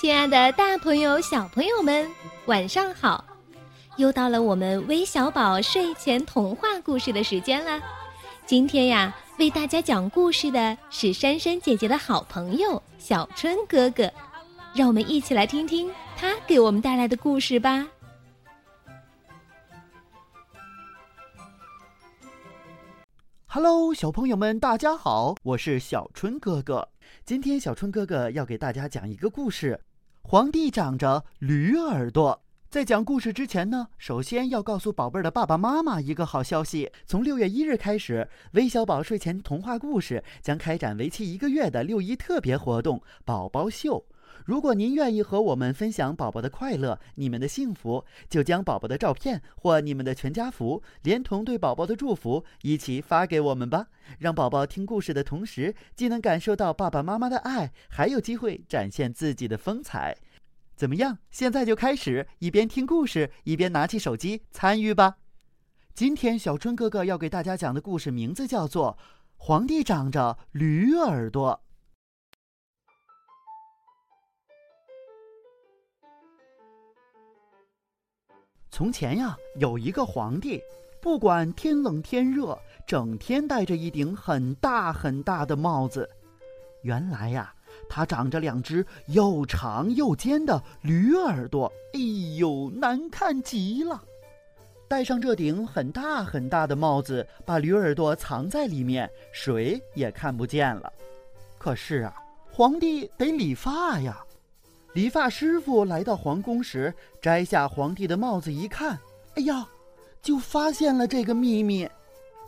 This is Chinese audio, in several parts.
亲爱的，大朋友、小朋友们，晚上好！又到了我们微小宝睡前童话故事的时间了。今天呀，为大家讲故事的是珊珊姐姐的好朋友小春哥哥，让我们一起来听听他给我们带来的故事吧。Hello，小朋友们，大家好，我是小春哥哥。今天小春哥哥要给大家讲一个故事。皇帝长着驴耳朵。在讲故事之前呢，首先要告诉宝贝儿的爸爸妈妈一个好消息：从六月一日开始，微小宝睡前童话故事将开展为期一个月的六一特别活动——宝宝秀。如果您愿意和我们分享宝宝的快乐、你们的幸福，就将宝宝的照片或你们的全家福，连同对宝宝的祝福一起发给我们吧。让宝宝听故事的同时，既能感受到爸爸妈妈的爱，还有机会展现自己的风采。怎么样？现在就开始，一边听故事，一边拿起手机参与吧。今天小春哥哥要给大家讲的故事名字叫做《皇帝长着驴耳朵》。从前呀，有一个皇帝，不管天冷天热，整天戴着一顶很大很大的帽子。原来呀，他长着两只又长又尖的驴耳朵，哎呦，难看极了。戴上这顶很大很大的帽子，把驴耳朵藏在里面，谁也看不见了。可是啊，皇帝得理发呀。理发师傅来到皇宫时，摘下皇帝的帽子一看，哎呀，就发现了这个秘密。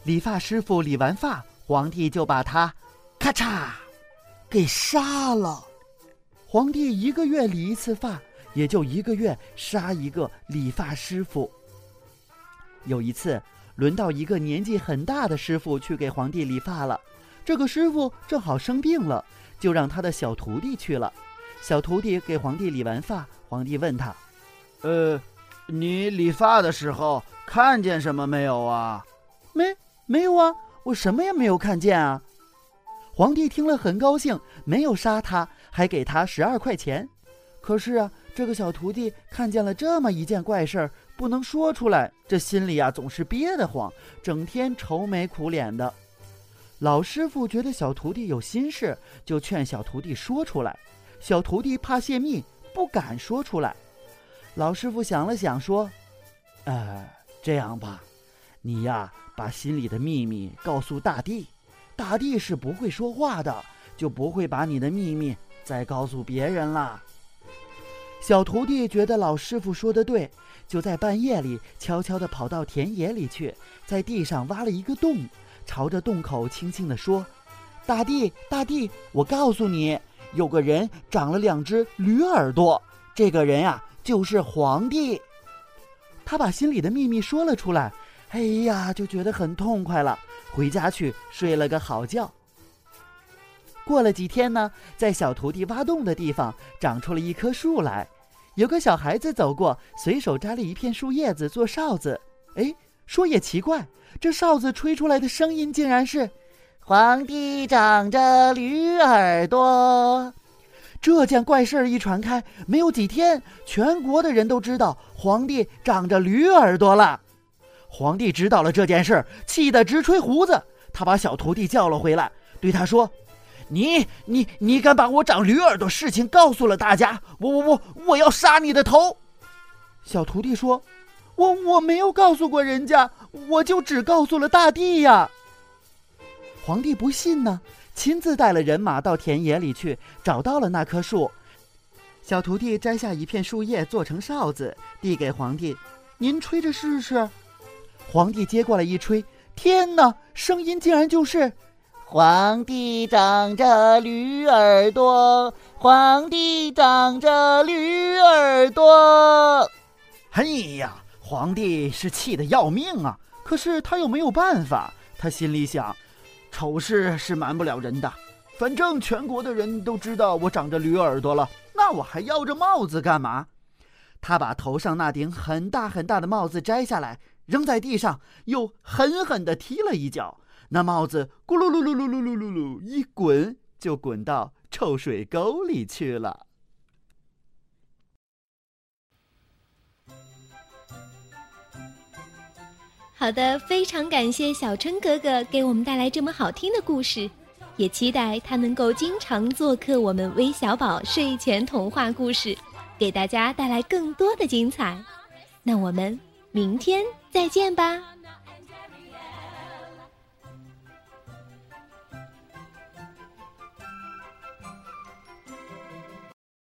理发师傅理完发，皇帝就把它，咔嚓，给杀了。皇帝一个月理一次发，也就一个月杀一个理发师傅。有一次，轮到一个年纪很大的师傅去给皇帝理发了。这个师傅正好生病了，就让他的小徒弟去了。小徒弟给皇帝理完发，皇帝问他：“呃，你理发的时候看见什么没有啊？”“没，没有啊，我什么也没有看见啊。”皇帝听了很高兴，没有杀他，还给他十二块钱。可是啊，这个小徒弟看见了这么一件怪事儿，不能说出来，这心里啊总是憋得慌，整天愁眉苦脸的。老师傅觉得小徒弟有心事，就劝小徒弟说出来。小徒弟怕泄密，不敢说出来。老师傅想了想，说：“呃，这样吧，你呀，把心里的秘密告诉大地，大地是不会说话的，就不会把你的秘密再告诉别人了。”小徒弟觉得老师傅说的对，就在半夜里悄悄地跑到田野里去，在地上挖了一个洞，朝着洞口轻轻地说：“大地，大地，我告诉你。”有个人长了两只驴耳朵，这个人呀就是皇帝。他把心里的秘密说了出来，哎呀，就觉得很痛快了。回家去睡了个好觉。过了几天呢，在小徒弟挖洞的地方长出了一棵树来。有个小孩子走过，随手摘了一片树叶子做哨子。哎，说也奇怪，这哨子吹出来的声音竟然是。皇帝长着驴耳朵，这件怪事儿一传开，没有几天，全国的人都知道皇帝长着驴耳朵了。皇帝知道了这件事，气得直吹胡子。他把小徒弟叫了回来，对他说：“你、你、你敢把我长驴耳朵事情告诉了大家，我、我、我，我要杀你的头！”小徒弟说：“我我没有告诉过人家，我就只告诉了大地呀。”皇帝不信呢，亲自带了人马到田野里去，找到了那棵树。小徒弟摘下一片树叶做成哨子，递给皇帝：“您吹着试试。”皇帝接过来一吹，天哪，声音竟然就是：“皇帝长着驴耳朵，皇帝长着驴耳朵。”哎呀，皇帝是气得要命啊！可是他又没有办法，他心里想。丑事是瞒不了人的，反正全国的人都知道我长着驴耳朵了，那我还要这帽子干嘛？他把头上那顶很大很大的帽子摘下来，扔在地上，又狠狠地踢了一脚，那帽子咕噜噜噜噜噜噜噜噜一滚，就滚到臭水沟里去了。好的，非常感谢小春哥哥给我们带来这么好听的故事，也期待他能够经常做客我们微小宝睡前童话故事，给大家带来更多的精彩。那我们明天再见吧。